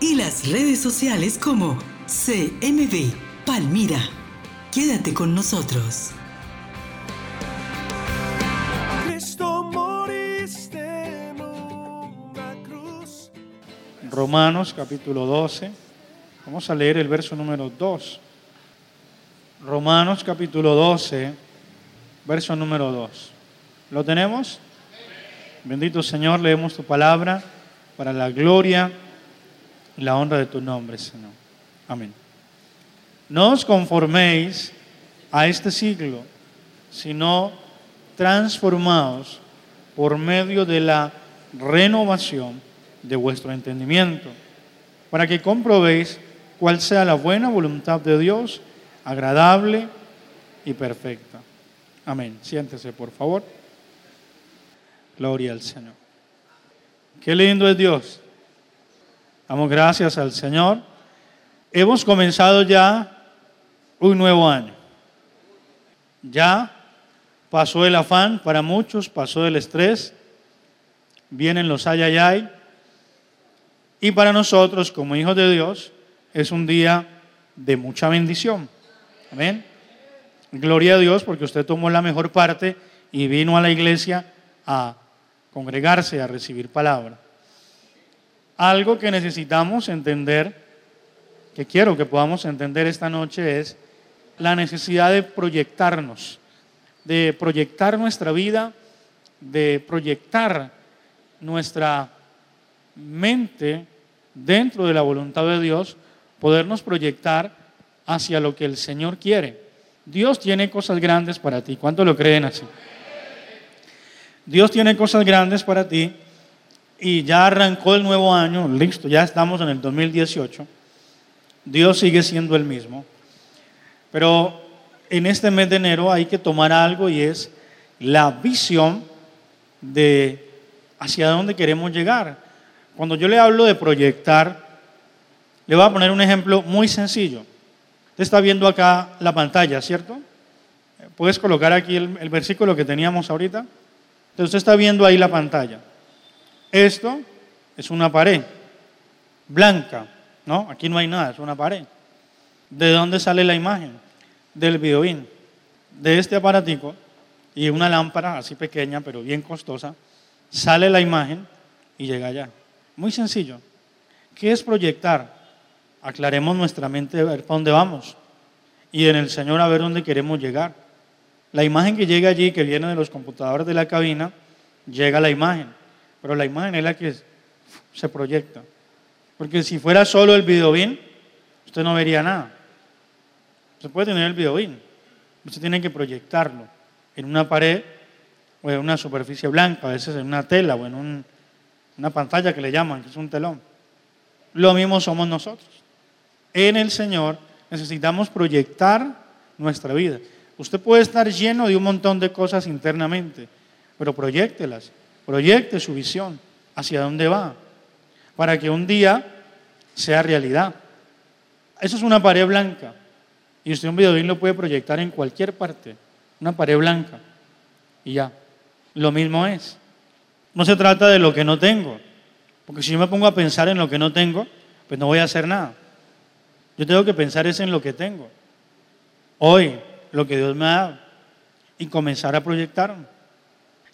y las redes sociales como CMB Palmira. Quédate con nosotros. Romanos capítulo 12. Vamos a leer el verso número 2. Romanos capítulo 12, verso número 2. ¿Lo tenemos? Bendito Señor, leemos tu palabra para la gloria la honra de tu nombre, Señor. Amén. No os conforméis a este siglo, sino transformaos por medio de la renovación de vuestro entendimiento, para que comprobéis cuál sea la buena voluntad de Dios, agradable y perfecta. Amén. Siéntese, por favor. Gloria al Señor. Qué lindo es Dios. Damos gracias al Señor. Hemos comenzado ya un nuevo año. Ya pasó el afán para muchos, pasó el estrés, vienen los ayayay. Y para nosotros, como hijos de Dios, es un día de mucha bendición. Amén. Gloria a Dios porque usted tomó la mejor parte y vino a la iglesia a congregarse, a recibir palabra. Algo que necesitamos entender, que quiero que podamos entender esta noche, es la necesidad de proyectarnos, de proyectar nuestra vida, de proyectar nuestra mente dentro de la voluntad de Dios, podernos proyectar hacia lo que el Señor quiere. Dios tiene cosas grandes para ti. ¿Cuánto lo creen así? Dios tiene cosas grandes para ti y ya arrancó el nuevo año, listo, ya estamos en el 2018. Dios sigue siendo el mismo. Pero en este mes de enero hay que tomar algo y es la visión de hacia dónde queremos llegar. Cuando yo le hablo de proyectar, le voy a poner un ejemplo muy sencillo. Usted está viendo acá la pantalla, ¿cierto? ¿Puedes colocar aquí el, el versículo que teníamos ahorita? Entonces usted está viendo ahí la pantalla. Esto es una pared blanca, ¿no? Aquí no hay nada, es una pared. ¿De dónde sale la imagen? Del videoín. De este aparatico y una lámpara así pequeña, pero bien costosa, sale la imagen y llega allá. Muy sencillo. ¿Qué es proyectar? Aclaremos nuestra mente de ver dónde vamos y en el Señor a ver dónde queremos llegar. La imagen que llega allí, que viene de los computadores de la cabina, llega la imagen, pero la imagen es la que se proyecta. Porque si fuera solo el videobin, usted no vería nada. Usted puede tener el videobin, usted tiene que proyectarlo en una pared o en una superficie blanca, a veces en una tela o en una pantalla que le llaman, que es un telón. Lo mismo somos nosotros. En el Señor necesitamos proyectar nuestra vida. Usted puede estar lleno de un montón de cosas internamente, pero proyectelas, proyecte su visión hacia dónde va, para que un día sea realidad. Eso es una pared blanca, y usted un videoín lo puede proyectar en cualquier parte, una pared blanca, y ya. Lo mismo es. No se trata de lo que no tengo, porque si yo me pongo a pensar en lo que no tengo, pues no voy a hacer nada. Yo tengo que pensar es en lo que tengo. Hoy, lo que Dios me ha dado y comenzar a proyectar.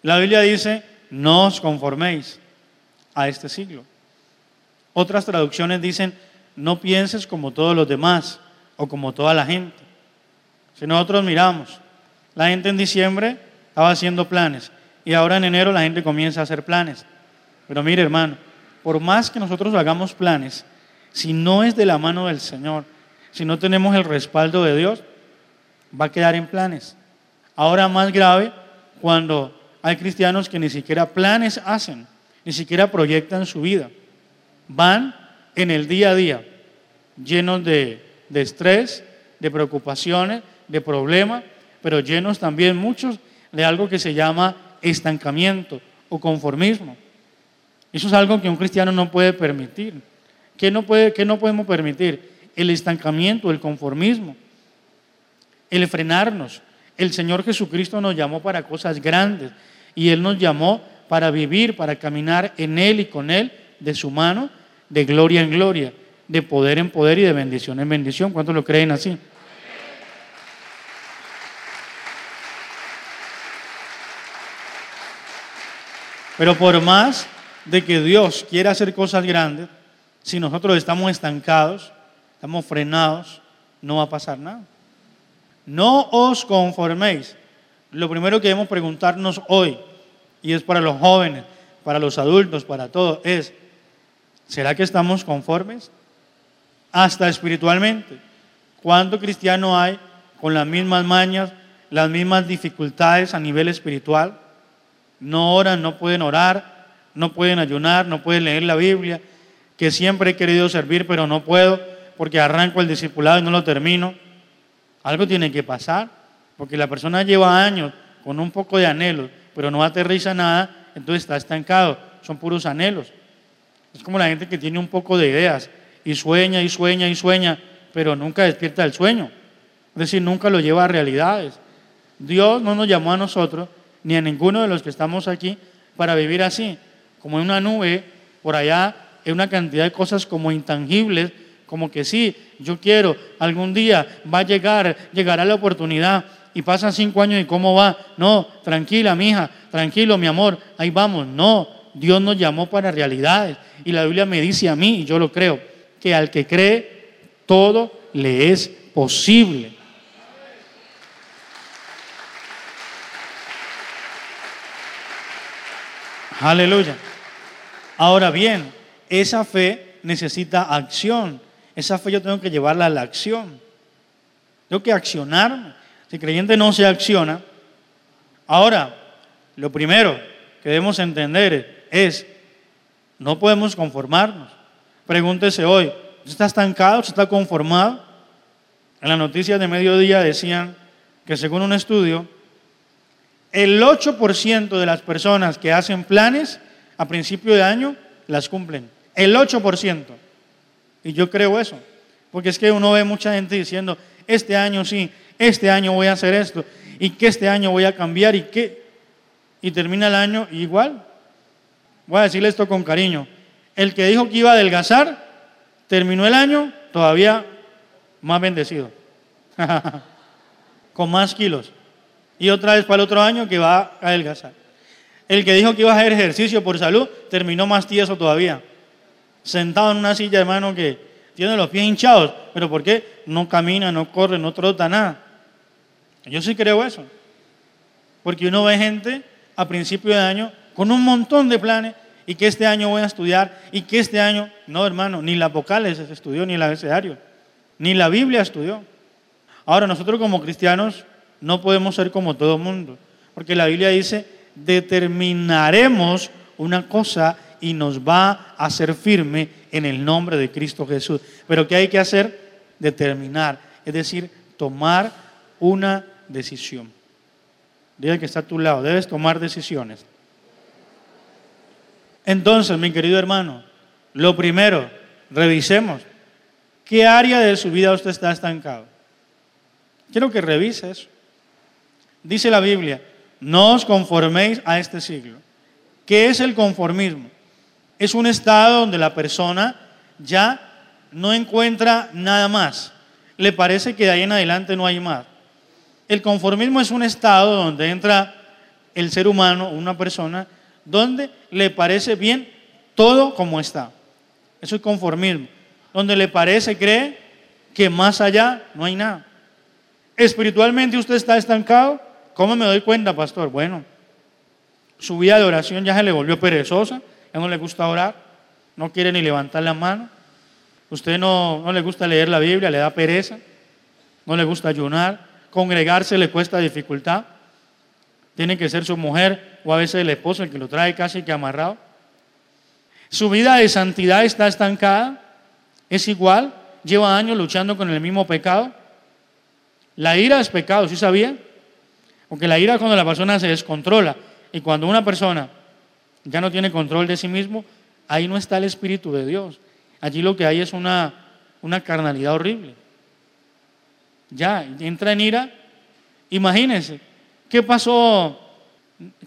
La Biblia dice, no os conforméis a este siglo. Otras traducciones dicen, no pienses como todos los demás o como toda la gente. Si nosotros miramos, la gente en diciembre estaba haciendo planes y ahora en enero la gente comienza a hacer planes. Pero mire hermano, por más que nosotros hagamos planes, si no es de la mano del Señor, si no tenemos el respaldo de Dios, va a quedar en planes. Ahora más grave cuando hay cristianos que ni siquiera planes hacen, ni siquiera proyectan su vida. Van en el día a día, llenos de, estrés, de preocupaciones, de problemas, pero llenos también muchos de algo que se llama estancamiento o conformismo. Eso es algo que un cristiano no puede permitir. ¿Qué no, puede, qué no podemos permitir? El estancamiento, el conformismo, el frenarnos. El Señor Jesucristo nos llamó para cosas grandes y Él nos llamó para vivir, para caminar en Él y con Él, de su mano, de gloria en gloria, de poder en poder y de bendición en bendición. ¿Cuántos lo creen así? Pero por más de que Dios quiera hacer cosas grandes, si nosotros estamos estancados, estamos frenados, no va a pasar nada. No os conforméis. Lo primero que debemos preguntarnos hoy, y es para los jóvenes, para los adultos, para todos, es, ¿será que estamos conformes? Hasta espiritualmente. ¿Cuánto cristiano hay con las mismas mañas, las mismas dificultades a nivel espiritual? no oran, no pueden orar, no pueden ayunar, no pueden leer la Biblia, que siempre he querido servir, pero no puedo porque arranco el discipulado y no lo termino. Algo tiene que pasar, porque la persona lleva años con un poco de anhelos, pero no aterriza nada, entonces está estancado, son puros anhelos. Es como la gente que tiene un poco de ideas y sueña y sueña y sueña, pero nunca despierta el sueño. Es decir, nunca lo lleva a realidades. Dios no nos llamó a nosotros ni a ninguno de los que estamos aquí para vivir así, como en una nube, por allá, en una cantidad de cosas como intangibles, como que sí, yo quiero, algún día va a llegar, llegará la oportunidad y pasan cinco años y cómo va. No, tranquila, mi hija, tranquilo, mi amor, ahí vamos. No, Dios nos llamó para realidades y la Biblia me dice a mí, y yo lo creo, que al que cree, todo le es posible. Aleluya. Ahora bien, esa fe necesita acción. Esa fe yo tengo que llevarla a la acción. Tengo que accionar. Si el creyente no se acciona, ahora, lo primero que debemos entender es, no podemos conformarnos. Pregúntese hoy, ¿usted está estancado? ¿Usted está conformado? En las noticias de mediodía decían que según un estudio, el 8% de las personas que hacen planes a principio de año las cumplen. El 8%. Y yo creo eso. Porque es que uno ve mucha gente diciendo, este año sí, este año voy a hacer esto, y que este año voy a cambiar, y que... Y termina el año igual. Voy a decirle esto con cariño. El que dijo que iba a adelgazar, terminó el año todavía más bendecido. con más kilos y otra vez para el otro año que va a adelgazar. El que dijo que iba a hacer ejercicio por salud terminó más tieso todavía. Sentado en una silla de mano que tiene los pies hinchados. ¿Pero por qué? No camina, no corre, no trota nada. Yo sí creo eso. Porque uno ve gente a principio de año con un montón de planes y que este año voy a estudiar y que este año, no hermano, ni la vocales estudió, ni el abecedario, ni la Biblia estudió. Ahora nosotros como cristianos no podemos ser como todo el mundo, porque la Biblia dice, determinaremos una cosa y nos va a hacer firme en el nombre de Cristo Jesús. Pero ¿qué hay que hacer? Determinar, es decir, tomar una decisión. Diga que está a tu lado, debes tomar decisiones. Entonces, mi querido hermano, lo primero, revisemos qué área de su vida usted está estancado. Quiero que revise eso. Dice la Biblia, no os conforméis a este siglo. ¿Qué es el conformismo? Es un estado donde la persona ya no encuentra nada más. Le parece que de ahí en adelante no hay más. El conformismo es un estado donde entra el ser humano, una persona, donde le parece bien todo como está. Eso es conformismo. Donde le parece, cree que más allá no hay nada. Espiritualmente usted está estancado, ¿Cómo me doy cuenta, pastor? Bueno, su vida de oración ya se le volvió perezosa, ya no le gusta orar, no quiere ni levantar la mano, usted no, no le gusta leer la Biblia, le da pereza, no le gusta ayunar, congregarse le cuesta dificultad, tiene que ser su mujer o a veces el esposo el que lo trae casi que amarrado. Su vida de santidad está estancada, es igual, lleva años luchando con el mismo pecado. La ira es pecado, ¿sí sabía? Porque la ira es cuando la persona se descontrola y cuando una persona ya no tiene control de sí mismo, ahí no está el Espíritu de Dios. Allí lo que hay es una, una carnalidad horrible. Ya, entra en ira. Imagínense, ¿qué pasó?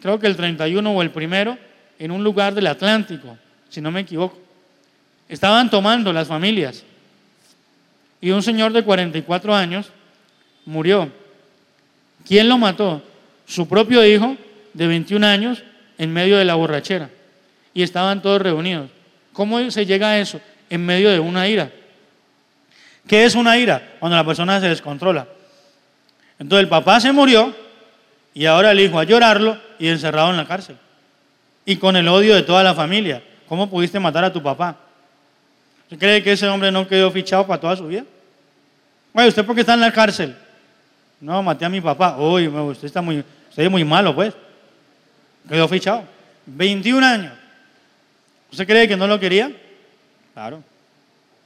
Creo que el 31 o el primero, en un lugar del Atlántico, si no me equivoco. Estaban tomando las familias. Y un señor de 44 años murió. ¿Quién lo mató? Su propio hijo de 21 años en medio de la borrachera. Y estaban todos reunidos. ¿Cómo se llega a eso? En medio de una ira. ¿Qué es una ira? Cuando la persona se descontrola. Entonces el papá se murió y ahora el hijo a llorarlo y encerrado en la cárcel. Y con el odio de toda la familia. ¿Cómo pudiste matar a tu papá? ¿Usted cree que ese hombre no quedó fichado para toda su vida? Oye, ¿usted por qué está en la cárcel? No, maté a mi papá. Uy, usted está muy, usted es muy malo, pues. Quedó fichado. 21 años. ¿Usted cree que no lo quería? Claro.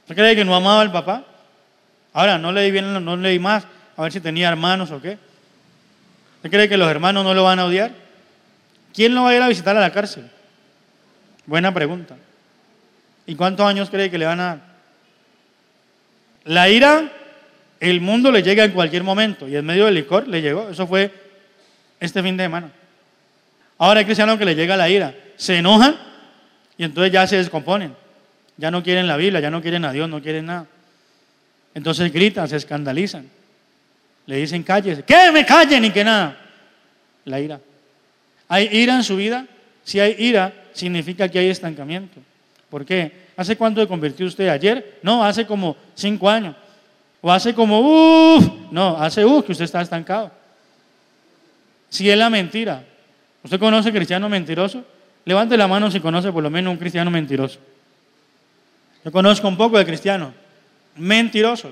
¿Usted cree que no amaba al papá? Ahora, no leí bien, no leí más, a ver si tenía hermanos o qué. ¿Usted cree que los hermanos no lo van a odiar? ¿Quién lo va a ir a visitar a la cárcel? Buena pregunta. ¿Y cuántos años cree que le van a dar? La ira, el mundo le llega en cualquier momento y en medio del licor le llegó. Eso fue este fin de semana. Ahora hay cristianos que le llega la ira, se enojan y entonces ya se descomponen. Ya no quieren la Biblia, ya no quieren a Dios, no quieren nada. Entonces gritan, se escandalizan. Le dicen cállese. ¿Qué me callen y que nada? La ira. ¿Hay ira en su vida? Si hay ira, significa que hay estancamiento. ¿Por qué? ¿Hace cuánto se convirtió usted ayer? No, hace como cinco años. O hace como, uff, no, hace uff que usted está estancado. Si es la mentira, ¿Usted conoce cristiano mentiroso? Levante la mano si conoce por lo menos un cristiano mentiroso. Yo conozco un poco de cristianos mentirosos.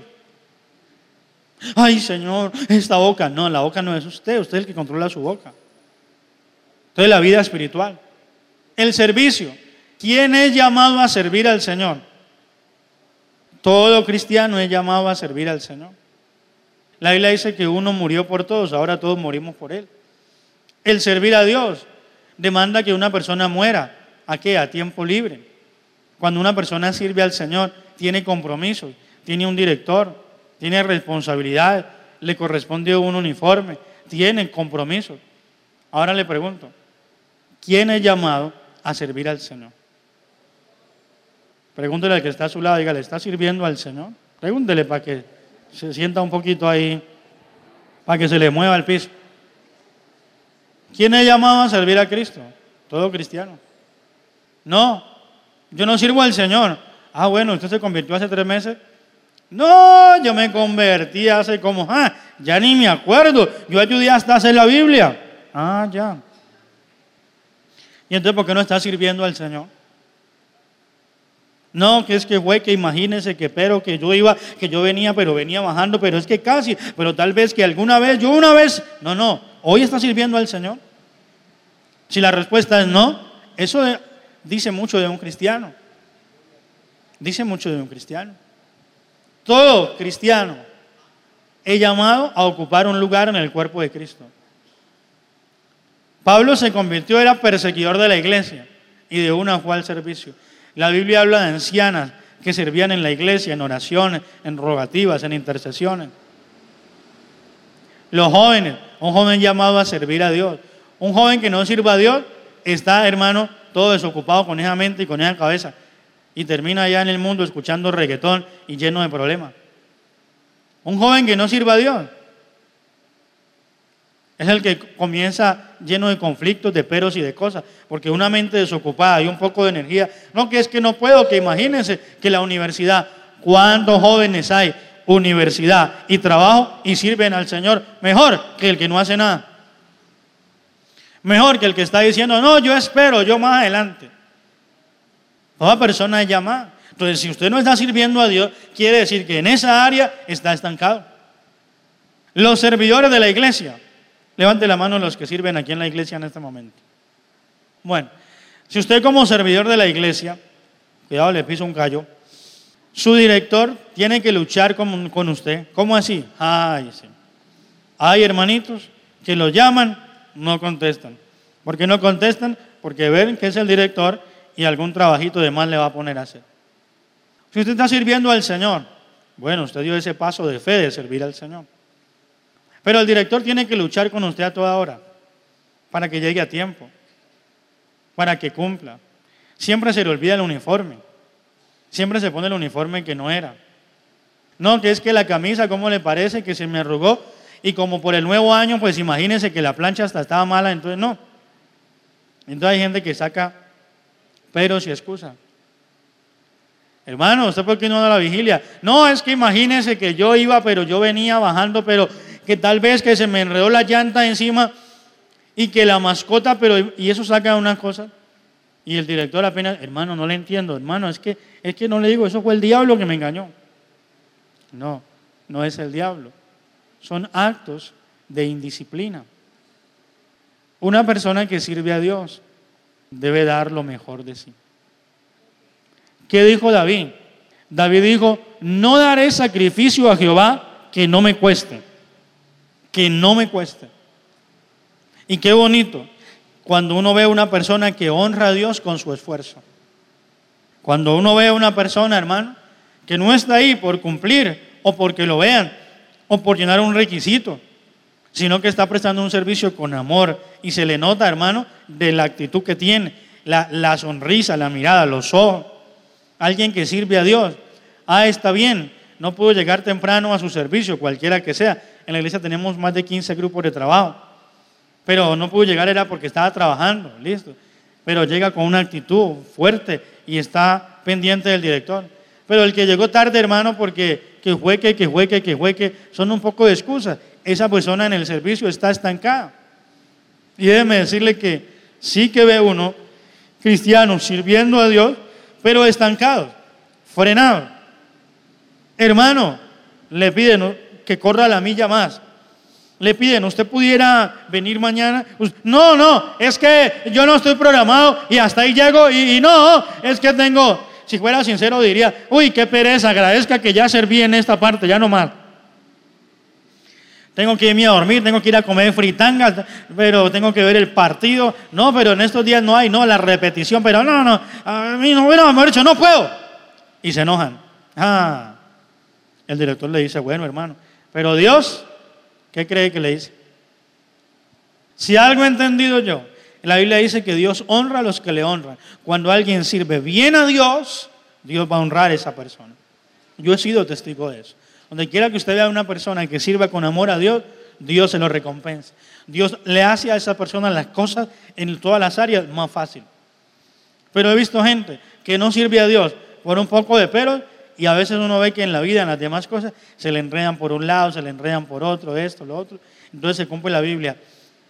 Ay, Señor, esta boca. No, la boca no es usted, usted es el que controla su boca. Entonces, la vida espiritual. El servicio. ¿Quién es llamado a servir al Señor? Todo cristiano es llamado a servir al Señor. La Biblia dice que uno murió por todos, ahora todos morimos por Él. El servir a Dios demanda que una persona muera. ¿A qué? A tiempo libre. Cuando una persona sirve al Señor, tiene compromisos, tiene un director, tiene responsabilidades, le corresponde un uniforme, tiene compromisos. Ahora le pregunto, ¿quién es llamado a servir al Señor? Pregúntele al que está a su lado, diga, ¿le está sirviendo al Señor? Pregúntele para que se sienta un poquito ahí, para que se le mueva el piso. ¿Quién es llamado a servir a Cristo? Todo cristiano. No, yo no sirvo al Señor. Ah, bueno, usted se convirtió hace tres meses. No, yo me convertí hace como, ah, ya ni me acuerdo. Yo ayudé hasta hacer la Biblia. Ah, ya. ¿Y entonces por qué no está sirviendo al Señor? No, que es que fue que imagínense que pero que yo iba, que yo venía, pero venía bajando, pero es que casi, pero tal vez que alguna vez, yo una vez, no, no, hoy está sirviendo al Señor. Si la respuesta es no, eso dice mucho de un cristiano. Dice mucho de un cristiano. Todo cristiano es llamado a ocupar un lugar en el cuerpo de Cristo. Pablo se convirtió, era perseguidor de la iglesia y de una fue al servicio. La Biblia habla de ancianas que servían en la iglesia, en oraciones, en rogativas, en intercesiones. Los jóvenes, un joven llamado a servir a Dios. Un joven que no sirva a Dios está, hermano, todo desocupado con esa mente y con esa cabeza. Y termina allá en el mundo escuchando reggaetón y lleno de problemas. Un joven que no sirva a Dios es el que comienza lleno de conflictos, de peros y de cosas. Porque una mente desocupada y un poco de energía. No, que es que no puedo, que imagínense que la universidad, ¿cuántos jóvenes hay? Universidad y trabajo y sirven al Señor mejor que el que no hace nada. Mejor que el que está diciendo, no, yo espero, yo más adelante. Toda persona es llamada. Entonces, si usted no está sirviendo a Dios, quiere decir que en esa área está estancado. Los servidores de la iglesia. Levante la mano los que sirven aquí en la iglesia en este momento. Bueno, si usted como servidor de la iglesia, cuidado, le piso un callo. Su director tiene que luchar con, con usted. ¿Cómo así? Ay, sí. Hay hermanitos que lo llaman, no contestan. ¿Por qué no contestan? Porque ven que es el director y algún trabajito de más le va a poner a hacer. Si usted está sirviendo al Señor, bueno, usted dio ese paso de fe de servir al Señor. Pero el director tiene que luchar con usted a toda hora para que llegue a tiempo, para que cumpla. Siempre se le olvida el uniforme. Siempre se pone el uniforme que no era. No, que es que la camisa, ¿cómo le parece? Que se me arrugó. Y como por el nuevo año, pues imagínense que la plancha hasta estaba mala, entonces no. Entonces hay gente que saca pero si excusa. Hermano, ¿usted por qué no da la vigilia? No, es que imagínense que yo iba, pero yo venía bajando, pero que tal vez que se me enredó la llanta encima y que la mascota, pero y eso saca una cosa. Y el director apenas, hermano, no le entiendo, hermano, es que, es que no le digo, eso fue el diablo que me engañó. No, no es el diablo. Son actos de indisciplina. Una persona que sirve a Dios debe dar lo mejor de sí. ¿Qué dijo David? David dijo, no daré sacrificio a Jehová que no me cueste, que no me cueste. Y qué bonito cuando uno ve a una persona que honra a Dios con su esfuerzo. Cuando uno ve a una persona, hermano, que no está ahí por cumplir o porque lo vean o por llenar un requisito, sino que está prestando un servicio con amor y se le nota, hermano, de la actitud que tiene, la, la sonrisa, la mirada, los ojos. Alguien que sirve a Dios. Ah, está bien, no pudo llegar temprano a su servicio, cualquiera que sea. En la iglesia tenemos más de 15 grupos de trabajo pero no pudo llegar era porque estaba trabajando, listo. Pero llega con una actitud fuerte y está pendiente del director. Pero el que llegó tarde, hermano, porque que jueque, que jueque, que jueque, son un poco de excusas. Esa persona en el servicio está estancada. Y déjeme decirle que sí que ve uno cristianos sirviendo a Dios, pero estancados, frenados. Hermano, le piden que corra la milla más le piden, ¿usted pudiera venir mañana? No, no, es que yo no estoy programado y hasta ahí llego y, no, es que tengo, si fuera sincero diría, uy, qué pereza, agradezca que ya serví en esta parte, ya no más. Tengo que irme a dormir, tengo que ir a comer fritangas, pero tengo que ver el partido. No, pero en estos días no hay, no, la repetición, pero no, no, a mí no, me dicho, no puedo. Y se enojan. Ah, el director le dice, bueno, hermano, pero Dios ¿Qué cree que le dice? Si algo he entendido yo, la Biblia dice que Dios honra a los que le honran. Cuando alguien sirve bien a Dios, Dios va a honrar a esa persona. Yo he sido testigo de eso. Donde quiera que usted vea a una persona que sirva con amor a Dios, Dios se lo recompensa. Dios le hace a esa persona las cosas en todas las áreas más fácil. Pero he visto gente que no sirve a Dios por un poco de pero y a veces uno ve que en la vida, en las demás cosas, se le enredan por un lado, se le enredan por otro, esto, lo otro. Entonces se cumple la Biblia.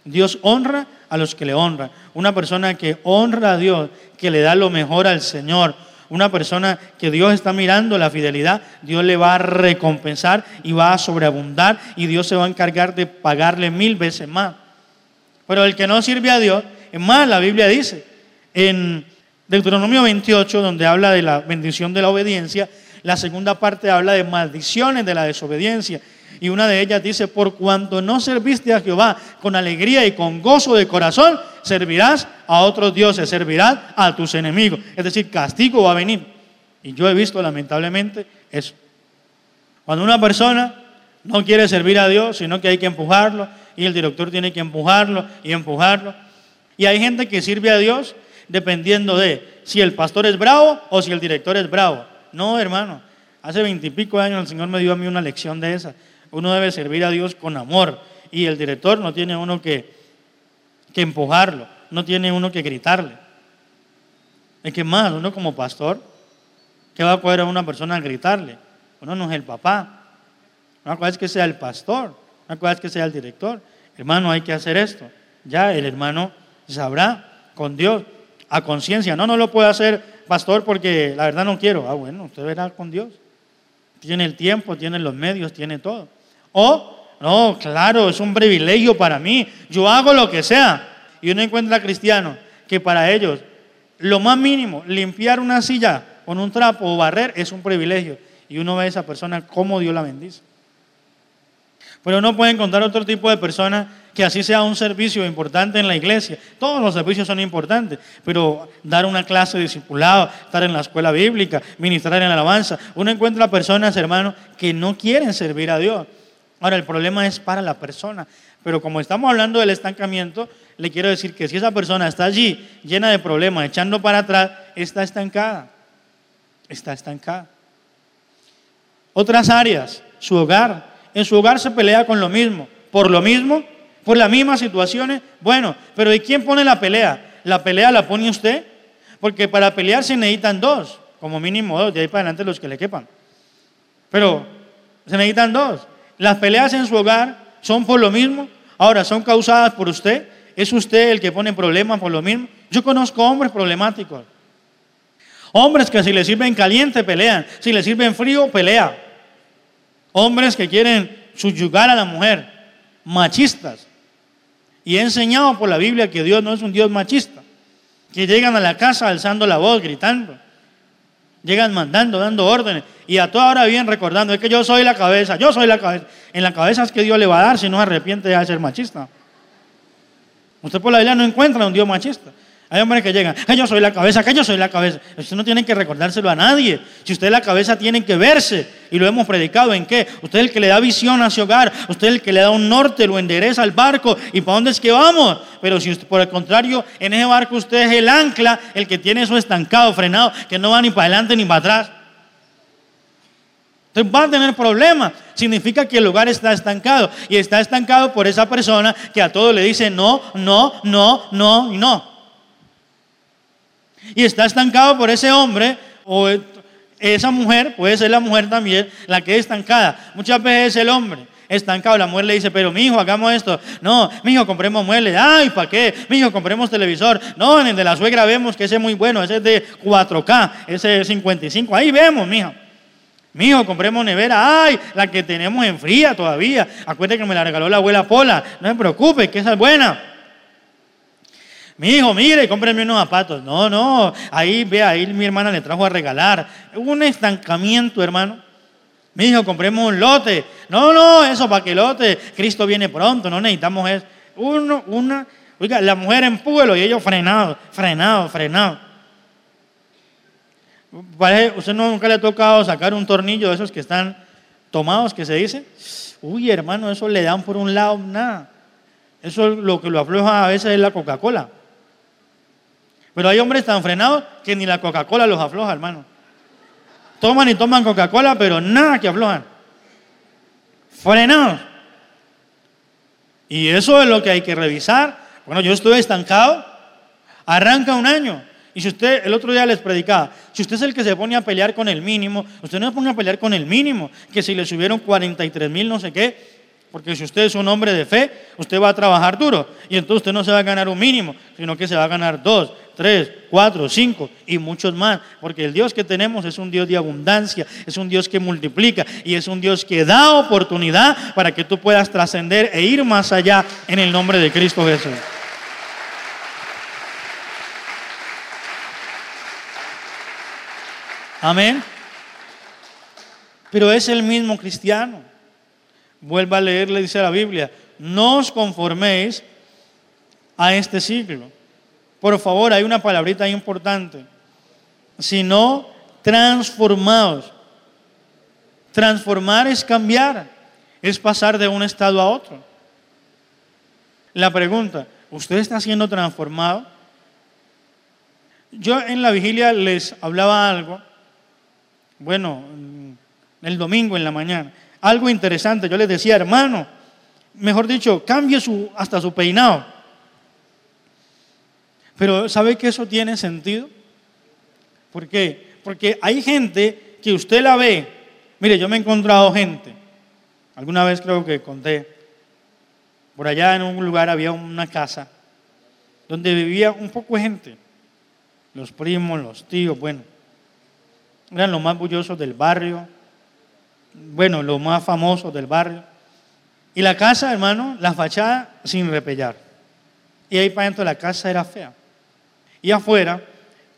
Dios honra a los que le honran. Una persona que honra a Dios, que le da lo mejor al Señor, una persona que Dios está mirando la fidelidad, Dios le va a recompensar y va a sobreabundar y Dios se va a encargar de pagarle mil veces más. Pero el que no sirve a Dios, es más, la Biblia dice en Deuteronomio 28, donde habla de la bendición de la obediencia, la segunda parte habla de maldiciones de la desobediencia. Y una de ellas dice, por cuanto no serviste a Jehová con alegría y con gozo de corazón, servirás a otros dioses, servirás a tus enemigos. Es decir, castigo va a venir. Y yo he visto lamentablemente eso. Cuando una persona no quiere servir a Dios, sino que hay que empujarlo, y el director tiene que empujarlo y empujarlo. Y hay gente que sirve a Dios dependiendo de si el pastor es bravo o si el director es bravo. No, hermano. Hace veintipico años el Señor me dio a mí una lección de esa. Uno debe servir a Dios con amor. Y el director no tiene uno que, que empujarlo, no tiene uno que gritarle. Es que más, uno como pastor, ¿qué va a poder a una persona a gritarle? Uno no es el papá. Una cosa es que sea el pastor, una cosa es que sea el director. Hermano, hay que hacer esto. Ya el hermano sabrá con Dios, a conciencia. No, no lo puede hacer pastor, porque la verdad no quiero. Ah, bueno, usted verá con Dios. Tiene el tiempo, tiene los medios, tiene todo. O, no, claro, es un privilegio para mí. Yo hago lo que sea. Y uno encuentra cristianos que para ellos, lo más mínimo, limpiar una silla con un trapo o barrer es un privilegio. Y uno ve a esa persona cómo Dios la bendice. Pero no puede encontrar otro tipo de persona que así sea un servicio importante en la iglesia. Todos los servicios son importantes, pero dar una clase de estar en la escuela bíblica, ministrar en la alabanza, uno encuentra personas, hermanos, que no quieren servir a Dios. Ahora, el problema es para la persona. Pero como estamos hablando del estancamiento, le quiero decir que si esa persona está allí llena de problemas, echando para atrás, está estancada. Está estancada. Otras áreas, su hogar. En su hogar se pelea con lo mismo. Por lo mismo, por las mismas situaciones, bueno, pero ¿y quién pone la pelea? ¿La pelea la pone usted? Porque para pelear se necesitan dos, como mínimo dos, de ahí para adelante los que le quepan. Pero se necesitan dos. Las peleas en su hogar son por lo mismo, ahora son causadas por usted. ¿Es usted el que pone problemas por lo mismo? Yo conozco hombres problemáticos. Hombres que si le sirven caliente pelean, si le sirven frío pelea. Hombres que quieren subyugar a la mujer, machistas. Y he enseñado por la Biblia que Dios no es un Dios machista, que llegan a la casa alzando la voz, gritando, llegan mandando, dando órdenes, y a toda hora bien recordando, es que yo soy la cabeza, yo soy la cabeza. En la cabeza es que Dios le va a dar si no arrepiente de ser machista. Usted por la Biblia no encuentra un Dios machista. Hay hombres que llegan, que yo soy la cabeza, que yo soy la cabeza. Usted no tiene que recordárselo a nadie. Si usted es la cabeza, tiene que verse. Y lo hemos predicado en qué. Usted es el que le da visión a su hogar. Usted es el que le da un norte, lo endereza al barco. ¿Y para dónde es que vamos? Pero si usted, por el contrario, en ese barco usted es el ancla, el que tiene eso estancado, frenado, que no va ni para adelante ni para atrás. Entonces va a tener problemas. Significa que el lugar está estancado. Y está estancado por esa persona que a todo le dice no, no, no, no no. Y está estancado por ese hombre o esa mujer, puede ser la mujer también, la que es estancada. Muchas veces es el hombre estancado. La mujer le dice, pero mi hijo, hagamos esto. No, mi hijo, compremos muebles. Ay, ¿para qué? Mi hijo, compremos televisor. No, en el de la suegra vemos que ese es muy bueno, ese es de 4K, ese es 55. Ahí vemos, mi hijo. Mi hijo, compremos nevera. Ay, la que tenemos en fría todavía. Acuérdate que me la regaló la abuela Pola. No me preocupe, que esa es buena. Mi hijo, mire, cómpreme unos zapatos. No, no, ahí ve, ahí mi hermana le trajo a regalar. Un estancamiento, hermano. Mi hijo, compremos un lote. No, no, eso para que lote. Cristo viene pronto, no necesitamos eso. Uno, una, oiga, la mujer empújelo y ellos frenados, frenados, frenados. ¿Usted nunca le ha tocado sacar un tornillo de esos que están tomados, que se dice? Uy, hermano, eso le dan por un lado, nada. Eso lo que lo afloja a veces es la Coca-Cola. Pero hay hombres tan frenados que ni la Coca-Cola los afloja, hermano. Toman y toman Coca-Cola, pero nada que aflojan. Frenados. Y eso es lo que hay que revisar. Bueno, yo estuve estancado. Arranca un año. Y si usted, el otro día les predicaba, si usted es el que se pone a pelear con el mínimo, usted no se pone a pelear con el mínimo, que si le subieron 43 mil no sé qué, porque si usted es un hombre de fe, usted va a trabajar duro. Y entonces usted no se va a ganar un mínimo, sino que se va a ganar dos, tres, cuatro, cinco y muchos más. Porque el Dios que tenemos es un Dios de abundancia, es un Dios que multiplica y es un Dios que da oportunidad para que tú puedas trascender e ir más allá en el nombre de Cristo Jesús. Amén. Pero es el mismo cristiano. Vuelva a leer, le dice la Biblia, no os conforméis a este siglo. Por favor, hay una palabrita importante. Sino transformados. Transformar es cambiar, es pasar de un estado a otro. La pregunta, ¿usted está siendo transformado? Yo en la vigilia les hablaba algo, bueno, el domingo en la mañana algo interesante. Yo les decía, hermano, mejor dicho, cambie su, hasta su peinado. Pero ¿sabe que eso tiene sentido? ¿Por qué? Porque hay gente que usted la ve. Mire, yo me he encontrado gente. Alguna vez creo que conté. Por allá en un lugar había una casa donde vivía un poco de gente. Los primos, los tíos, bueno. Eran los más bullosos del barrio bueno, lo más famoso del barrio. Y la casa, hermano, la fachada sin repellar. Y ahí para dentro la casa era fea. Y afuera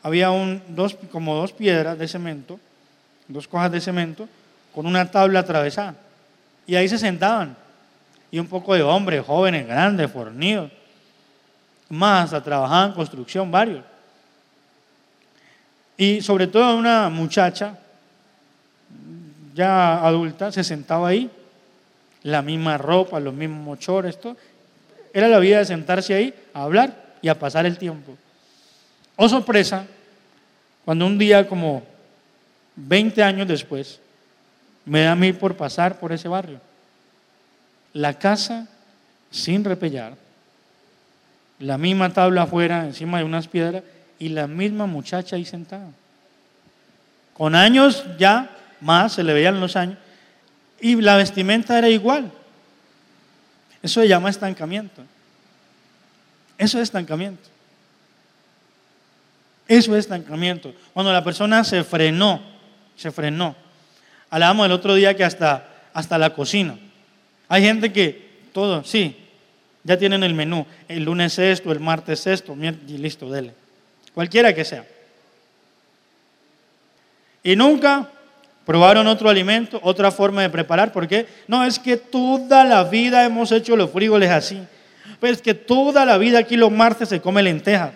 había un, dos, como dos piedras de cemento, dos cojas de cemento, con una tabla atravesada. Y ahí se sentaban. Y un poco de hombres, jóvenes, grandes, fornidos. Más, hasta trabajaban construcción, varios. Y sobre todo una muchacha, ya adulta, se sentaba ahí, la misma ropa, los mismos mochores, todo. Era la vida de sentarse ahí a hablar y a pasar el tiempo. Oh sorpresa, cuando un día como 20 años después, me da a mí por pasar por ese barrio. La casa sin repellar, la misma tabla afuera, encima de unas piedras, y la misma muchacha ahí sentada. Con años ya más, se le veían los años, y la vestimenta era igual. Eso se llama estancamiento. Eso es estancamiento. Eso es estancamiento. Cuando la persona se frenó, se frenó. Hablábamos el otro día que hasta, hasta la cocina. Hay gente que todo, sí, ya tienen el menú. El lunes esto, el martes esto, y listo, dele. Cualquiera que sea. Y nunca probaron otro alimento, otra forma de preparar. ¿Por qué? No, es que toda la vida hemos hecho los frijoles así. Pues es que toda la vida aquí los martes se come lentejas.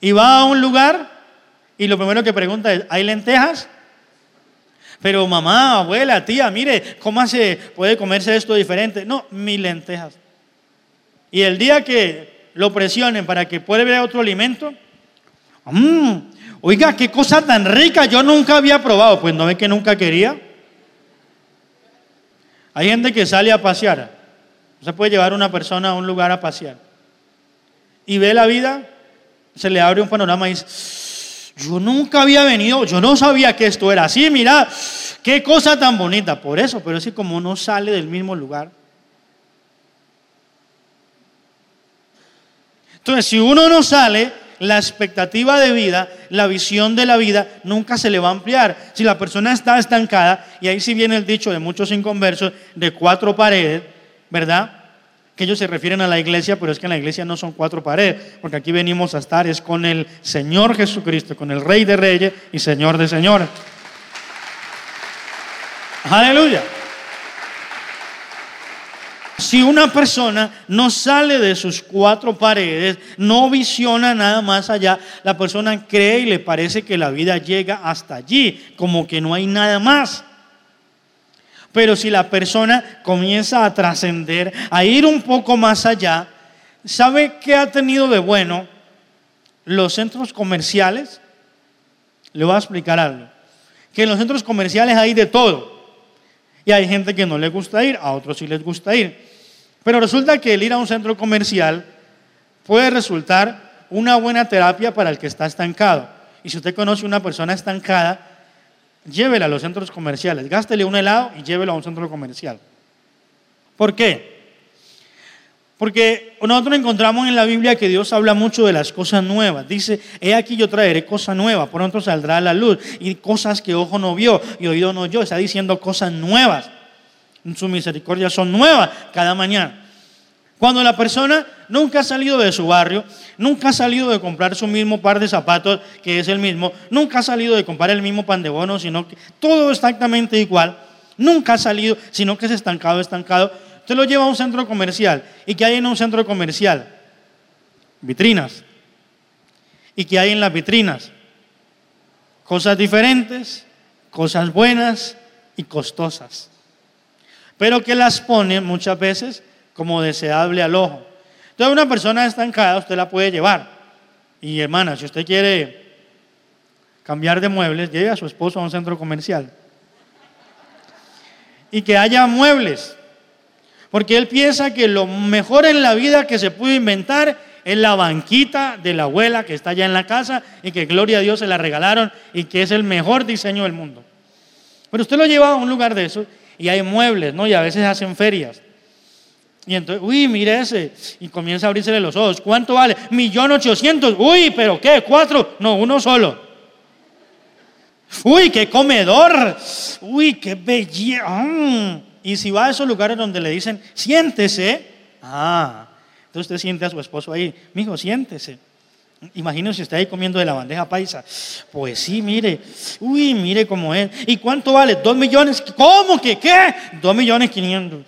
Y va a un lugar y lo primero que pregunta es, ¿hay lentejas? Pero mamá, abuela, tía, mire, ¿cómo se puede comerse esto diferente? No, mis lentejas. Y el día que lo presionen para que pueda ver otro alimento, mmm, oiga, qué cosa tan rica, yo nunca había probado. Pues no ve que nunca quería. Hay gente que sale a pasear. Se puede llevar una persona a un lugar a pasear. Y ve la vida, se le abre un panorama y dice, yo nunca había venido, yo no sabía que esto era así, mira, qué cosa tan bonita. Por eso, pero es que como no sale del mismo lugar, Entonces, si uno no sale, la expectativa de vida, la visión de la vida, nunca se le va a ampliar. Si la persona está estancada, y ahí sí viene el dicho de muchos inconversos, de cuatro paredes, ¿verdad? Que ellos se refieren a la iglesia, pero es que en la iglesia no son cuatro paredes, porque aquí venimos a estar, es con el Señor Jesucristo, con el Rey de Reyes y Señor de Señores. Aleluya. Si una persona no sale de sus cuatro paredes, no visiona nada más allá, la persona cree y le parece que la vida llega hasta allí, como que no hay nada más. Pero si la persona comienza a trascender, a ir un poco más allá, ¿sabe qué ha tenido de bueno los centros comerciales? Le voy a explicar algo. Que en los centros comerciales hay de todo. Y hay gente que no le gusta ir, a otros sí les gusta ir. Pero resulta que el ir a un centro comercial puede resultar una buena terapia para el que está estancado. Y si usted conoce una persona estancada, llévela a los centros comerciales, gástele un helado y llévelo a un centro comercial. ¿Por qué? Porque nosotros encontramos en la Biblia que Dios habla mucho de las cosas nuevas. Dice, he aquí yo traeré cosa nueva, pronto saldrá la luz. Y cosas que ojo no vio y oído no oyó. Está diciendo cosas nuevas. Su misericordia son nuevas cada mañana. Cuando la persona nunca ha salido de su barrio, nunca ha salido de comprar su mismo par de zapatos, que es el mismo, nunca ha salido de comprar el mismo pan de bono, sino que todo exactamente igual, nunca ha salido, sino que es estancado, estancado. Usted lo lleva a un centro comercial. ¿Y qué hay en un centro comercial? Vitrinas. ¿Y qué hay en las vitrinas? Cosas diferentes, cosas buenas y costosas. Pero que las pone muchas veces como deseable al ojo. Entonces una persona estancada usted la puede llevar. Y hermana, si usted quiere cambiar de muebles, lleve a su esposo a un centro comercial. Y que haya muebles. Porque él piensa que lo mejor en la vida que se puede inventar es la banquita de la abuela que está allá en la casa y que gloria a Dios se la regalaron y que es el mejor diseño del mundo. Pero usted lo lleva a un lugar de eso y hay muebles, ¿no? Y a veces hacen ferias. Y entonces, uy, mire ese. Y comienza a abrirse los ojos. ¿Cuánto vale? Millón ochocientos. Uy, pero ¿qué? ¿Cuatro? No, uno solo. Uy, qué comedor. Uy, qué belleza. Mm. Y si va a esos lugares donde le dicen, siéntese. Ah, entonces usted siente a su esposo ahí. Mijo, siéntese. Imagínese usted ahí comiendo de la bandeja paisa. Pues sí, mire. Uy, mire cómo es. ¿Y cuánto vale? Dos millones. ¿Cómo que qué? Dos millones quinientos.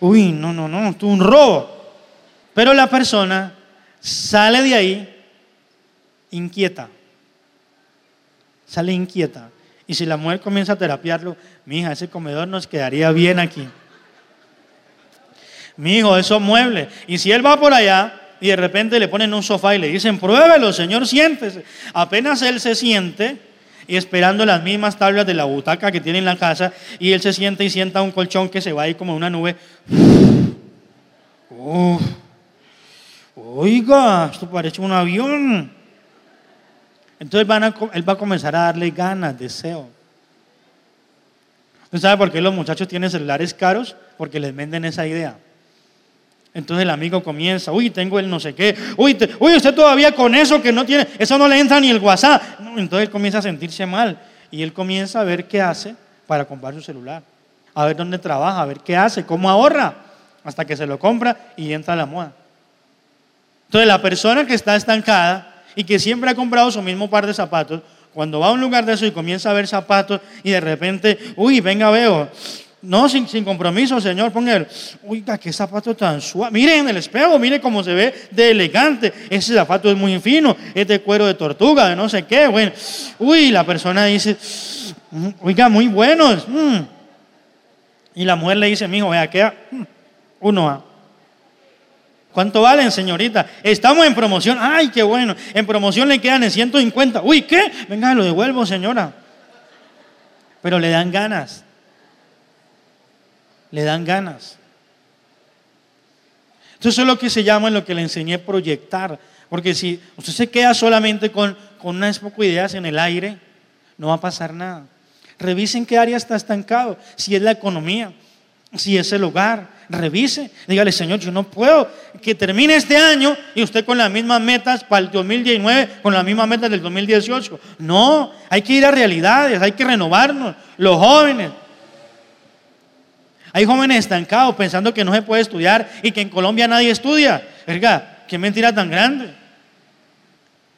Uy, no, no, no. Esto es un robo. Pero la persona sale de ahí inquieta. Sale inquieta. Y si la mujer comienza a terapiarlo, mi hija, ese comedor nos quedaría bien aquí. Mi hijo, esos muebles. Y si él va por allá y de repente le ponen un sofá y le dicen, pruébelo, señor, siéntese. Apenas él se siente y esperando las mismas tablas de la butaca que tiene en la casa y él se siente y sienta un colchón que se va ahí como una nube. oiga, esto parece un avión. Entonces él va a comenzar a darle ganas, deseo. ¿Usted sabe por qué los muchachos tienen celulares caros? Porque les venden esa idea. Entonces el amigo comienza, uy, tengo el no sé qué, uy, uy, usted todavía con eso que no tiene, eso no le entra ni el WhatsApp. entonces él comienza a sentirse mal y él comienza a ver qué hace para comprar su celular, a ver dónde trabaja, a ver qué hace, cómo ahorra, hasta que se lo compra y entra a la moda. Entonces la persona que está estancada y que siempre ha comprado su mismo par de zapatos, cuando va a un lugar de eso y comienza a ver zapatos y de repente, uy, venga, veo, no, sin, compromiso, Señor, póngale. Oiga, qué zapato tan suave. Mire en el espejo, mire cómo se ve de elegante. Ese zapato es muy fino, es de cuero de tortuga, de no sé qué. Bueno, uy, la persona dice, mm, oiga, muy buenos. Mm". Y la mujer le dice, mijo, vea, queda mm, uno a. ¿Cuánto valen, señorita? Estamos en promoción. Ay, qué bueno. En promoción le quedan en 150. Uy, ¿qué? Venga, lo devuelvo, señora. Pero le dan ganas le dan ganas. Entonces eso es lo que se llama, en lo que le enseñé, proyectar. Porque si usted se queda solamente con, con unas pocas ideas en el aire, no va a pasar nada. Revisen qué área está estancado, si es la economía, si es el hogar, revise. Dígale, Señor, yo no puedo que termine este año y usted con las mismas metas para el 2019, con las mismas metas del 2018. No, hay que ir a realidades, hay que renovarnos. Los jóvenes, hay jóvenes estancados pensando que no se puede estudiar y que en Colombia nadie estudia. Verga, qué mentira tan grande.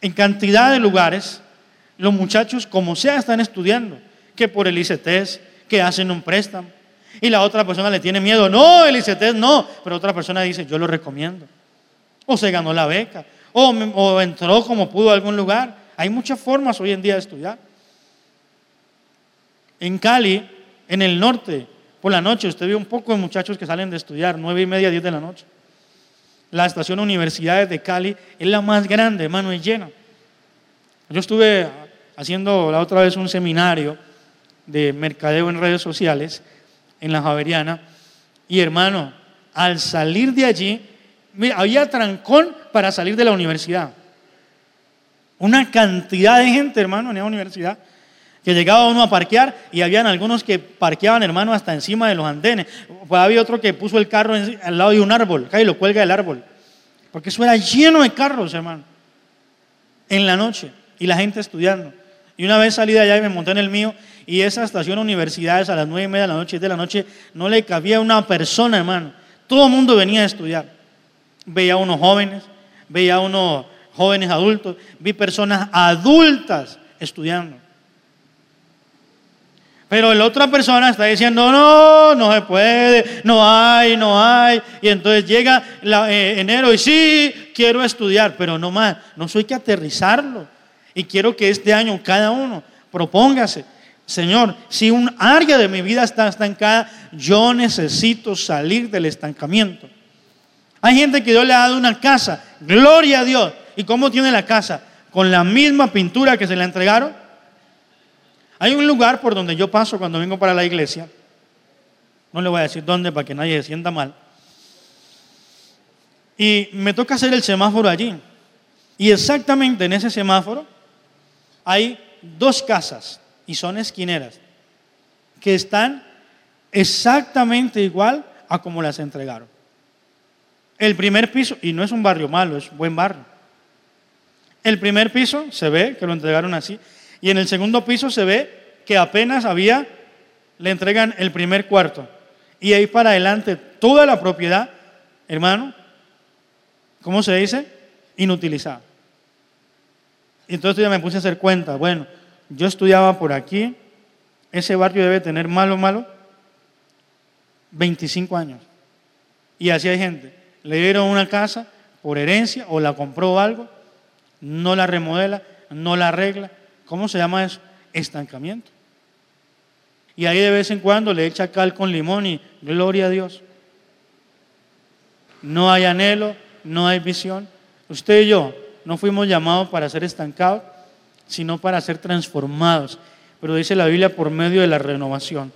En cantidad de lugares, los muchachos, como sea, están estudiando. Que por el ICTES, que hacen un préstamo. Y la otra persona le tiene miedo. No, el ICTES no. Pero otra persona dice, yo lo recomiendo. O se ganó la beca. O, o entró como pudo a algún lugar. Hay muchas formas hoy en día de estudiar. En Cali, en el norte, por la noche, usted ve un poco de muchachos que salen de estudiar, nueve y media, diez de la noche. La estación Universidades de Cali es la más grande, hermano, es llena. Yo estuve haciendo la otra vez un seminario de mercadeo en redes sociales en la Javeriana y hermano, al salir de allí, había trancón para salir de la universidad. Una cantidad de gente, hermano, en la universidad que llegaba uno a parquear y habían algunos que parqueaban, hermano, hasta encima de los andenes. Pues había otro que puso el carro al lado de un árbol, y lo cuelga del árbol. Porque eso era lleno de carros, hermano, en la noche, y la gente estudiando. Y una vez salí de allá y me monté en el mío, y esa estación universidades a las nueve y media de la noche de la noche no le cabía una persona, hermano. Todo el mundo venía a estudiar. Veía a unos jóvenes, veía a unos jóvenes adultos, vi personas adultas estudiando. Pero la otra persona está diciendo, no, no se puede, no hay, no hay. Y entonces llega eh, enero y sí, quiero estudiar, pero no más, no soy que aterrizarlo. Y quiero que este año cada uno propóngase, Señor, si un área de mi vida está estancada, yo necesito salir del estancamiento. Hay gente que Dios le ha dado una casa, gloria a Dios. ¿Y cómo tiene la casa? Con la misma pintura que se le entregaron hay un lugar por donde yo paso cuando vengo para la iglesia. No le voy a decir dónde para que nadie se sienta mal. Y me toca hacer el semáforo allí. Y exactamente en ese semáforo hay dos casas y son esquineras que están exactamente igual a como las entregaron. El primer piso, y no es un barrio malo, es buen barrio. El primer piso se ve que lo entregaron así. Y en el segundo piso se ve que apenas había, le entregan el primer cuarto. Y ahí para adelante, toda la propiedad, hermano, ¿cómo se dice? Inutilizada. Y entonces ya me puse a hacer cuenta, bueno, yo estudiaba por aquí, ese barrio debe tener malo, malo, 25 años. Y así hay gente, le dieron una casa por herencia o la compró algo, no la remodela, no la arregla. ¿Cómo se llama eso? Estancamiento. Y ahí de vez en cuando le echa cal con limón y gloria a Dios. No hay anhelo, no hay visión. Usted y yo no fuimos llamados para ser estancados, sino para ser transformados. Pero dice la Biblia por medio de la renovación.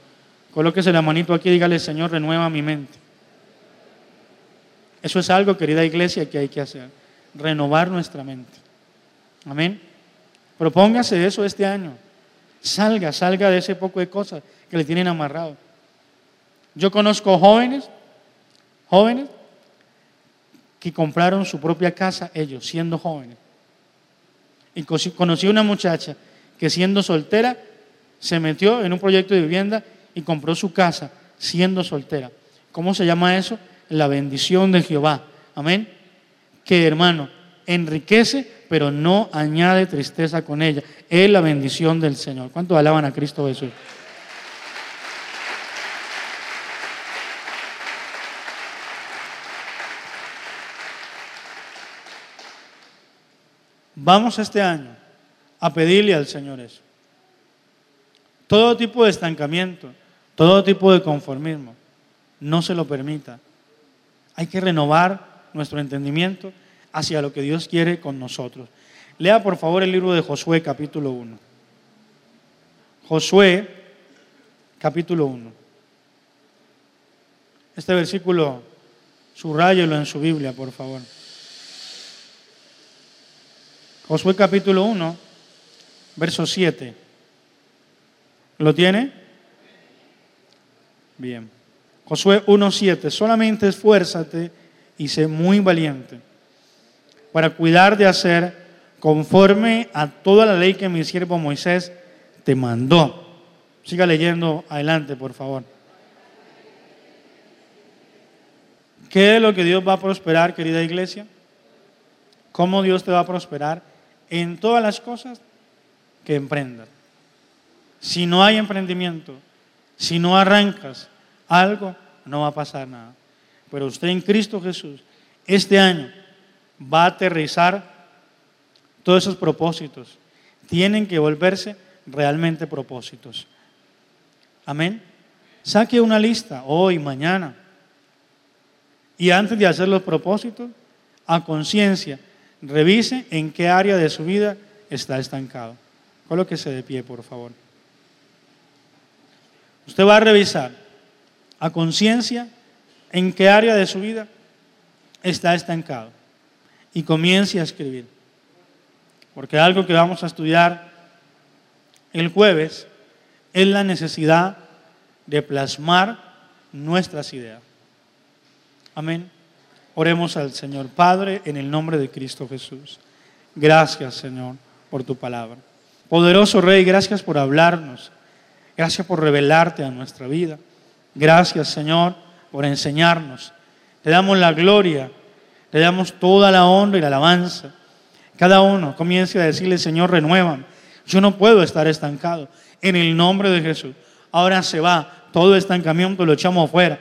Colóquese la manito aquí y dígale, Señor, renueva mi mente. Eso es algo, querida iglesia, que hay que hacer. Renovar nuestra mente. Amén. Propóngase eso este año. Salga, salga de ese poco de cosas que le tienen amarrado. Yo conozco jóvenes, jóvenes que compraron su propia casa ellos, siendo jóvenes. Y conocí una muchacha que siendo soltera se metió en un proyecto de vivienda y compró su casa siendo soltera. ¿Cómo se llama eso? La bendición de Jehová. Amén. Que hermano, enriquece, pero no añade tristeza con ella. Es la bendición del Señor. ¿Cuántos alaban a Cristo Jesús? Vamos este año a pedirle al Señor eso. Todo tipo de estancamiento, todo tipo de conformismo, no se lo permita. Hay que renovar nuestro entendimiento hacia lo que Dios quiere con nosotros. Lea por favor el libro de Josué capítulo 1. Josué capítulo 1. Este versículo, subrayelo en su Biblia, por favor. Josué capítulo 1, verso 7. ¿Lo tiene? Bien. Josué 1.7. Solamente esfuérzate y sé muy valiente para cuidar de hacer conforme a toda la ley que mi siervo Moisés te mandó. Siga leyendo adelante, por favor. ¿Qué es lo que Dios va a prosperar, querida iglesia? ¿Cómo Dios te va a prosperar? en todas las cosas que emprendas. Si no hay emprendimiento, si no arrancas algo, no va a pasar nada. Pero usted en Cristo Jesús, este año, va a aterrizar todos esos propósitos. Tienen que volverse realmente propósitos. Amén. Saque una lista hoy, mañana. Y antes de hacer los propósitos, a conciencia, Revise en qué área de su vida está estancado. Colóquese de pie, por favor. Usted va a revisar a conciencia en qué área de su vida está estancado y comience a escribir. Porque algo que vamos a estudiar el jueves es la necesidad de plasmar nuestras ideas. Amén. Oremos al Señor. Padre, en el nombre de Cristo Jesús. Gracias, Señor, por tu palabra. Poderoso Rey, gracias por hablarnos. Gracias por revelarte a nuestra vida. Gracias, Señor, por enseñarnos. Te damos la gloria, te damos toda la honra y la alabanza. Cada uno comience a decirle, Señor, renuévame. Yo no puedo estar estancado. En el nombre de Jesús. Ahora se va. Todo estancamiento lo echamos fuera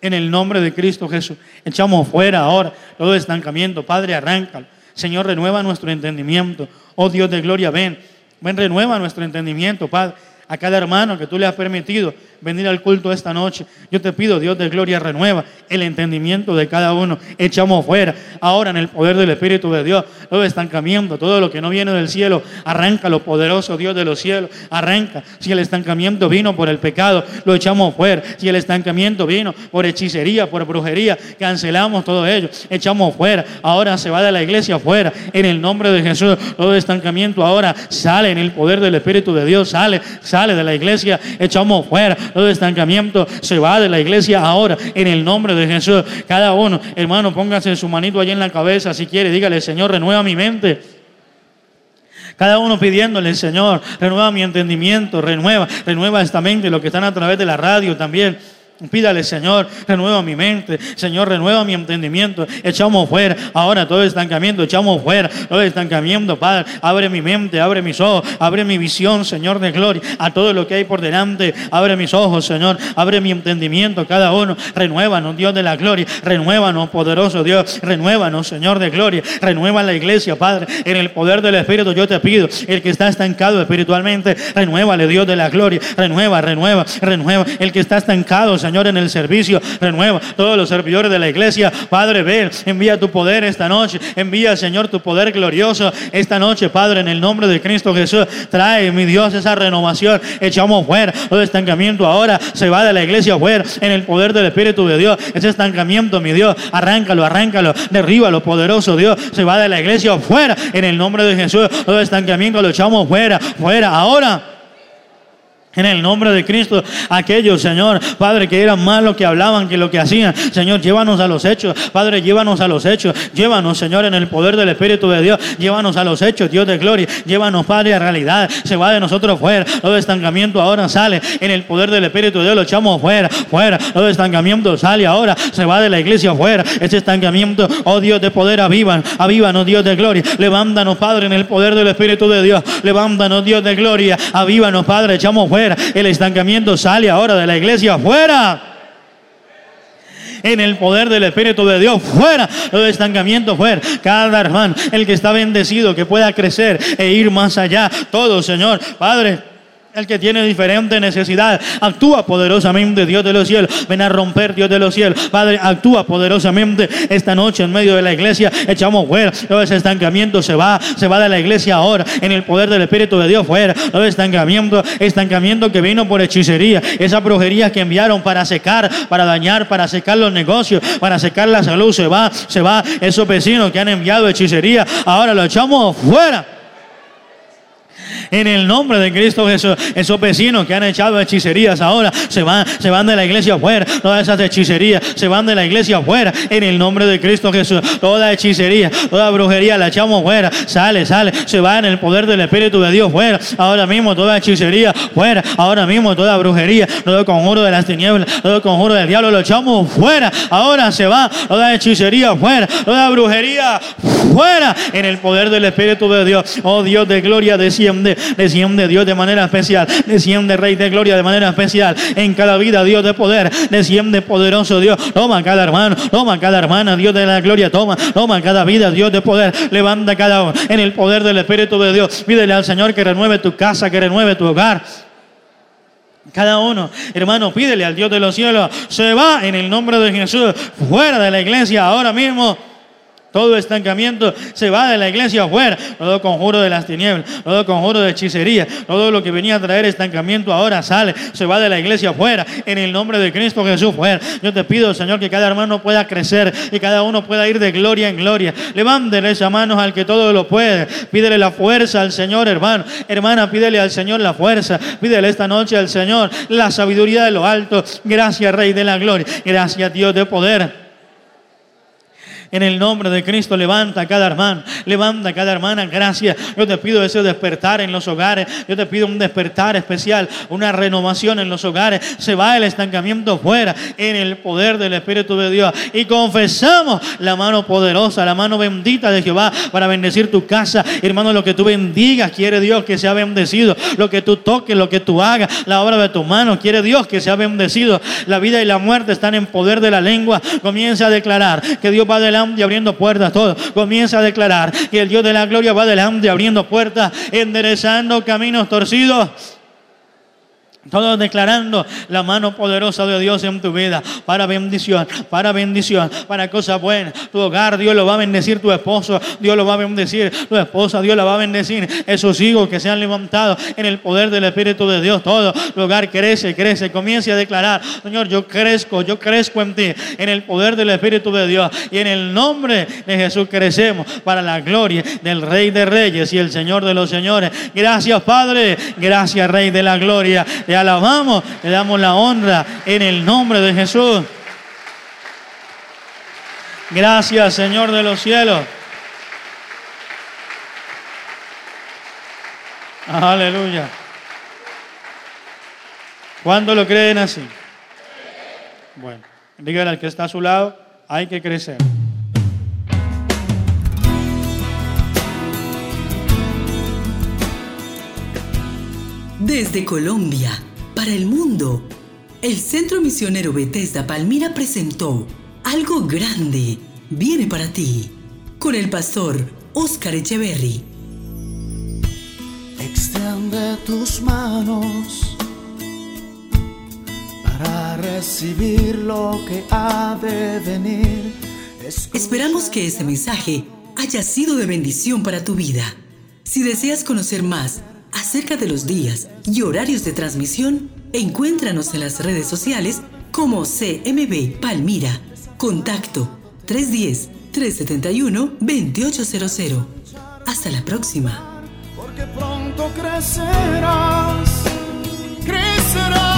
en el nombre de Cristo Jesús. Echamos fuera ahora todo estancamiento. Padre, arráncalo. Señor, renueva nuestro entendimiento. Oh Dios de gloria, ven. Ven, renueva nuestro entendimiento, Padre. A cada hermano que tú le has permitido venir al culto esta noche. Yo te pido, Dios de gloria, renueva el entendimiento de cada uno. Echamos fuera ahora en el poder del Espíritu de Dios todo estancamiento, todo lo que no viene del cielo. Arranca lo poderoso Dios de los cielos. Arranca. Si el estancamiento vino por el pecado, lo echamos fuera. Si el estancamiento vino por hechicería, por brujería, cancelamos todo ello. Echamos fuera. Ahora se va de la iglesia fuera. En el nombre de Jesús, todo estancamiento ahora sale en el poder del Espíritu de Dios. Sale, sale de la iglesia. Echamos fuera todo estancamiento se va de la iglesia ahora en el nombre de Jesús. Cada uno, hermano, póngase su manito allí en la cabeza si quiere, dígale, Señor, renueva mi mente. Cada uno pidiéndole, Señor, renueva mi entendimiento, renueva, renueva esta mente, los que están a través de la radio también. Pídale, Señor, renueva mi mente. Señor, renueva mi entendimiento. Echamos fuera ahora todo estancamiento. Echamos fuera todo estancamiento, Padre. Abre mi mente, abre mis ojos, abre mi visión, Señor de gloria. A todo lo que hay por delante. Abre mis ojos, Señor. Abre mi entendimiento, cada uno. Renuévanos, Dios de la gloria. Renuévanos, poderoso Dios. Renuévanos, Señor de gloria. Renueva la iglesia, Padre. En el poder del Espíritu yo te pido. El que está estancado espiritualmente, renuévale, Dios de la gloria. Renueva, renueva, renueva. El que está estancado, Señor Señor, en el servicio. Renueva todos los servidores de la iglesia. Padre, ven, envía tu poder esta noche. Envía, Señor, tu poder glorioso esta noche, Padre, en el nombre de Cristo Jesús. Trae, mi Dios, esa renovación. Echamos fuera todo estancamiento ahora. Se va de la iglesia fuera en el poder del Espíritu de Dios. Ese estancamiento, mi Dios, arráncalo, arráncalo. lo poderoso Dios. Se va de la iglesia fuera en el nombre de Jesús. Todo estancamiento lo echamos fuera, fuera. Ahora. En el nombre de Cristo, aquellos, Señor, Padre, que eran más lo que hablaban que lo que hacían. Señor, llévanos a los hechos. Padre, llévanos a los hechos. Llévanos, Señor, en el poder del Espíritu de Dios. Llévanos a los hechos, Dios de gloria. Llévanos, Padre, a realidad. Se va de nosotros fuera. Todo estancamiento ahora sale. En el poder del Espíritu de Dios lo echamos fuera, fuera. Todo estancamiento sale ahora. Se va de la iglesia fuera. Ese estancamiento, oh Dios de poder, avivan. Avívanos, Dios de gloria. Levántanos, Padre, en el poder del Espíritu de Dios. Levántanos, Dios de gloria. Avívanos, Padre. Echamos fuera el estancamiento sale ahora de la iglesia, fuera en el poder del Espíritu de Dios. Fuera el estancamiento, fuera. Cada hermano, el que está bendecido, que pueda crecer e ir más allá. Todo, Señor. Padre, el que tiene diferente necesidad. Actúa poderosamente, Dios de los cielos. Ven a romper, Dios de los cielos. Padre, actúa poderosamente esta noche en medio de la iglesia. Echamos fuera. Todo ese estancamiento se va, se va de la iglesia ahora. En el poder del Espíritu de Dios fuera. Todo estancamiento, estancamiento que vino por hechicería. Esa brujería que enviaron para secar, para dañar, para secar los negocios, para secar la salud. Se va, se va. Esos vecinos que han enviado hechicería. Ahora lo echamos fuera en el nombre de Cristo Jesús. Esos vecinos que han echado hechicerías ahora se van, se van de la iglesia afuera. Todas esas hechicerías se van de la iglesia afuera en el nombre de Cristo Jesús. Toda hechicería, toda brujería la echamos fuera. Sale, sale, se va en el poder del Espíritu de Dios fuera. Ahora mismo toda hechicería fuera. Ahora mismo toda brujería, todo conjuro de las tinieblas, todo conjuro del diablo lo echamos fuera. Ahora se va toda hechicería fuera, toda brujería fuera en el poder del Espíritu de Dios. Oh Dios de gloria, desciende desciende Dios de manera especial, desciende Rey de Gloria de manera especial. En cada vida, Dios de poder, desciende poderoso Dios, toma cada hermano, toma cada hermana, Dios de la gloria, toma, toma cada vida, Dios de poder, levanta cada uno en el poder del Espíritu de Dios, pídele al Señor que renueve tu casa, que renueve tu hogar. Cada uno, hermano, pídele al Dios de los cielos, se va en el nombre de Jesús, fuera de la iglesia ahora mismo. Todo estancamiento se va de la iglesia afuera. Todo conjuro de las tinieblas, todo conjuro de hechicería, todo lo que venía a traer estancamiento ahora sale, se va de la iglesia afuera. En el nombre de Cristo Jesús fuera. Yo te pido, Señor, que cada hermano pueda crecer y cada uno pueda ir de gloria en gloria. Levántele esa mano al que todo lo puede. Pídele la fuerza al Señor, hermano. Hermana, pídele al Señor la fuerza. Pídele esta noche al Señor la sabiduría de lo alto. Gracias, Rey de la gloria. Gracias, Dios de poder. En el nombre de Cristo, levanta a cada hermano, levanta a cada hermana. Gracias. Yo te pido ese despertar en los hogares. Yo te pido un despertar especial, una renovación en los hogares. Se va el estancamiento fuera en el poder del Espíritu de Dios. Y confesamos la mano poderosa, la mano bendita de Jehová para bendecir tu casa. Hermano, lo que tú bendigas, quiere Dios que sea bendecido. Lo que tú toques, lo que tú hagas, la obra de tu mano, quiere Dios que sea bendecido. La vida y la muerte están en poder de la lengua. Comienza a declarar que Dios va adelante abriendo puertas. Todo comienza a declarar que el Dios de la gloria va adelante abriendo puertas, enderezando caminos torcidos todos declarando la mano poderosa de Dios en tu vida para bendición, para bendición, para cosas buenas. Tu hogar, Dios lo va a bendecir, tu esposo, Dios lo va a bendecir, tu esposa, Dios la va a bendecir. Esos hijos que se han levantado en el poder del Espíritu de Dios, todo tu hogar crece, crece. Comience a declarar, Señor, yo crezco, yo crezco en ti, en el poder del Espíritu de Dios. Y en el nombre de Jesús crecemos para la gloria del Rey de Reyes y el Señor de los Señores. Gracias, Padre. Gracias, Rey de la Gloria alabamos, le damos la honra en el nombre de Jesús. Gracias, Señor de los cielos. Aleluya. ¿Cuándo lo creen así? Bueno, dígale al que está a su lado, hay que crecer. Desde Colombia, para el mundo, el Centro Misionero Bethesda Palmira presentó Algo Grande viene para ti con el pastor Oscar Echeverry. Extiende tus manos para recibir lo que ha de venir. Esperamos que este mensaje haya sido de bendición para tu vida. Si deseas conocer más acerca de los días y horarios de transmisión, encuéntranos en las redes sociales como CMB Palmira. Contacto 310-371-2800. Hasta la próxima. Porque pronto crecerás, crecerás.